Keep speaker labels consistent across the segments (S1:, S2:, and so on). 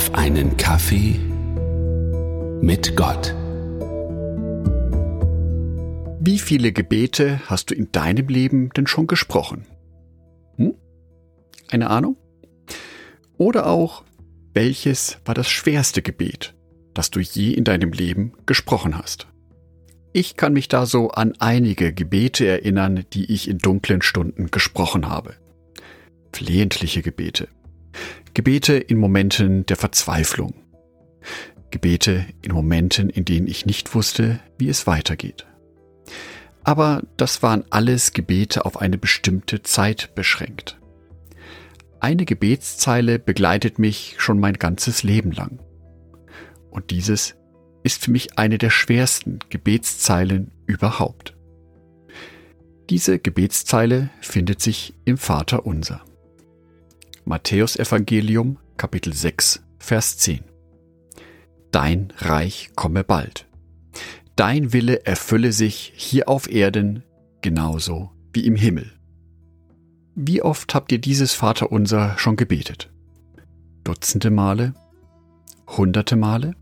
S1: auf einen Kaffee mit Gott.
S2: Wie viele Gebete hast du in deinem Leben denn schon gesprochen? Hm? Eine Ahnung? Oder auch, welches war das schwerste Gebet, das du je in deinem Leben gesprochen hast? Ich kann mich da so an einige Gebete erinnern, die ich in dunklen Stunden gesprochen habe. Flehentliche Gebete. Gebete in Momenten der Verzweiflung. Gebete in Momenten, in denen ich nicht wusste, wie es weitergeht. Aber das waren alles Gebete auf eine bestimmte Zeit beschränkt. Eine Gebetszeile begleitet mich schon mein ganzes Leben lang. Und dieses ist für mich eine der schwersten Gebetszeilen überhaupt. Diese Gebetszeile findet sich im Vater unser. Matthäus Evangelium Kapitel 6 Vers 10 Dein Reich komme bald. Dein Wille erfülle sich hier auf Erden genauso wie im Himmel. Wie oft habt ihr dieses Vaterunser schon gebetet? Dutzende Male? Hunderte Male?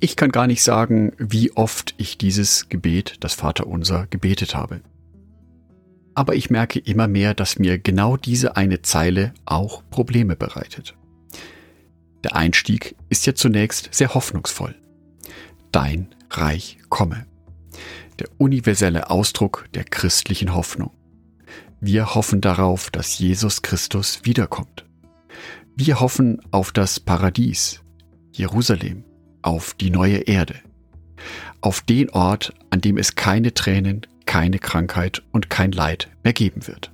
S2: Ich kann gar nicht sagen, wie oft ich dieses Gebet, das Vaterunser, gebetet habe. Aber ich merke immer mehr, dass mir genau diese eine Zeile auch Probleme bereitet. Der Einstieg ist ja zunächst sehr hoffnungsvoll. Dein Reich komme. Der universelle Ausdruck der christlichen Hoffnung. Wir hoffen darauf, dass Jesus Christus wiederkommt. Wir hoffen auf das Paradies, Jerusalem, auf die neue Erde, auf den Ort, an dem es keine Tränen, keine Krankheit und kein Leid mehr geben wird.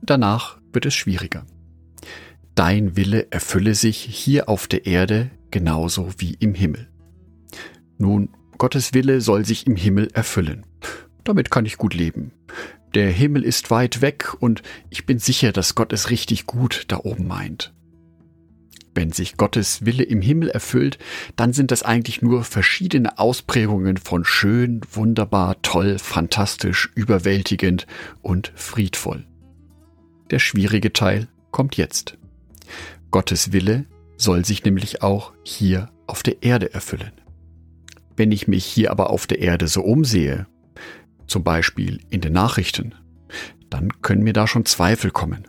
S2: Danach wird es schwieriger. Dein Wille erfülle sich hier auf der Erde genauso wie im Himmel. Nun, Gottes Wille soll sich im Himmel erfüllen. Damit kann ich gut leben. Der Himmel ist weit weg und ich bin sicher, dass Gott es richtig gut da oben meint. Wenn sich Gottes Wille im Himmel erfüllt, dann sind das eigentlich nur verschiedene Ausprägungen von schön, wunderbar, toll, fantastisch, überwältigend und friedvoll. Der schwierige Teil kommt jetzt. Gottes Wille soll sich nämlich auch hier auf der Erde erfüllen. Wenn ich mich hier aber auf der Erde so umsehe, zum Beispiel in den Nachrichten, dann können mir da schon Zweifel kommen.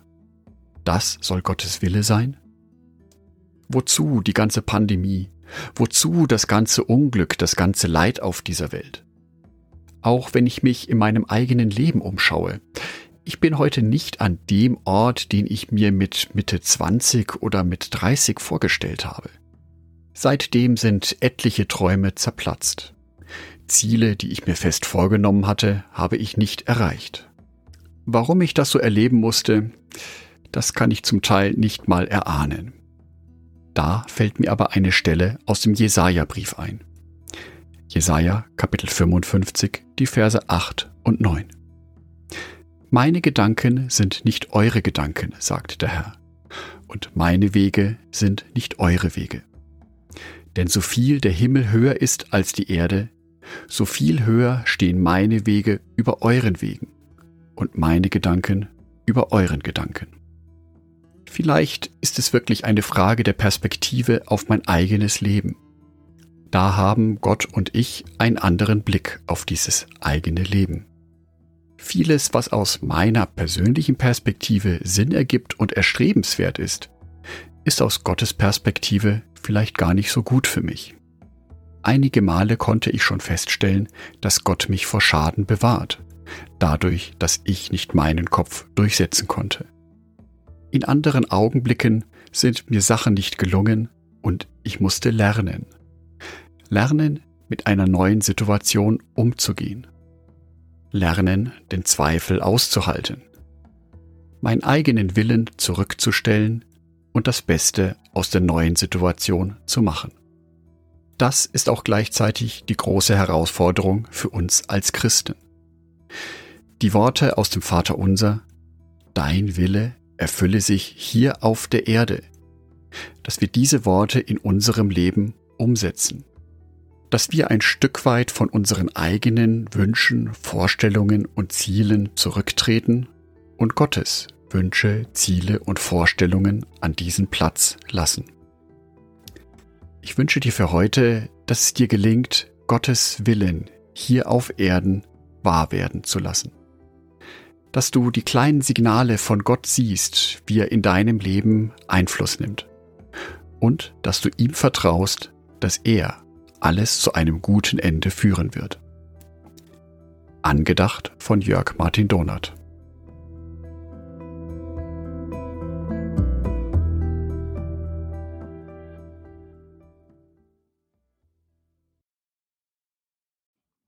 S2: Das soll Gottes Wille sein? Wozu die ganze Pandemie? Wozu das ganze Unglück, das ganze Leid auf dieser Welt? Auch wenn ich mich in meinem eigenen Leben umschaue. Ich bin heute nicht an dem Ort, den ich mir mit Mitte 20 oder mit 30 vorgestellt habe. Seitdem sind etliche Träume zerplatzt. Ziele, die ich mir fest vorgenommen hatte, habe ich nicht erreicht. Warum ich das so erleben musste, das kann ich zum Teil nicht mal erahnen. Da fällt mir aber eine Stelle aus dem Jesaja-Brief ein. Jesaja, Kapitel 55, die Verse 8 und 9. Meine Gedanken sind nicht eure Gedanken, sagt der Herr, und meine Wege sind nicht eure Wege. Denn so viel der Himmel höher ist als die Erde, so viel höher stehen meine Wege über euren Wegen und meine Gedanken über euren Gedanken. Vielleicht ist es wirklich eine Frage der Perspektive auf mein eigenes Leben. Da haben Gott und ich einen anderen Blick auf dieses eigene Leben. Vieles, was aus meiner persönlichen Perspektive Sinn ergibt und erstrebenswert ist, ist aus Gottes Perspektive vielleicht gar nicht so gut für mich. Einige Male konnte ich schon feststellen, dass Gott mich vor Schaden bewahrt, dadurch, dass ich nicht meinen Kopf durchsetzen konnte. In anderen Augenblicken sind mir Sachen nicht gelungen und ich musste lernen. Lernen, mit einer neuen Situation umzugehen. Lernen, den Zweifel auszuhalten. Meinen eigenen Willen zurückzustellen und das Beste aus der neuen Situation zu machen. Das ist auch gleichzeitig die große Herausforderung für uns als Christen. Die Worte aus dem Vater unser, Dein Wille erfülle sich hier auf der Erde, dass wir diese Worte in unserem Leben umsetzen, dass wir ein Stück weit von unseren eigenen Wünschen, Vorstellungen und Zielen zurücktreten und Gottes Wünsche, Ziele und Vorstellungen an diesen Platz lassen.
S3: Ich wünsche dir für heute, dass es dir gelingt, Gottes Willen hier auf Erden wahr werden zu lassen. Dass du die kleinen Signale von Gott siehst, wie er in deinem Leben Einfluss nimmt. Und dass du ihm vertraust, dass er alles zu einem guten Ende führen wird. Angedacht von Jörg Martin Donath.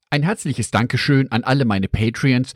S2: Ein herzliches Dankeschön an alle meine Patreons,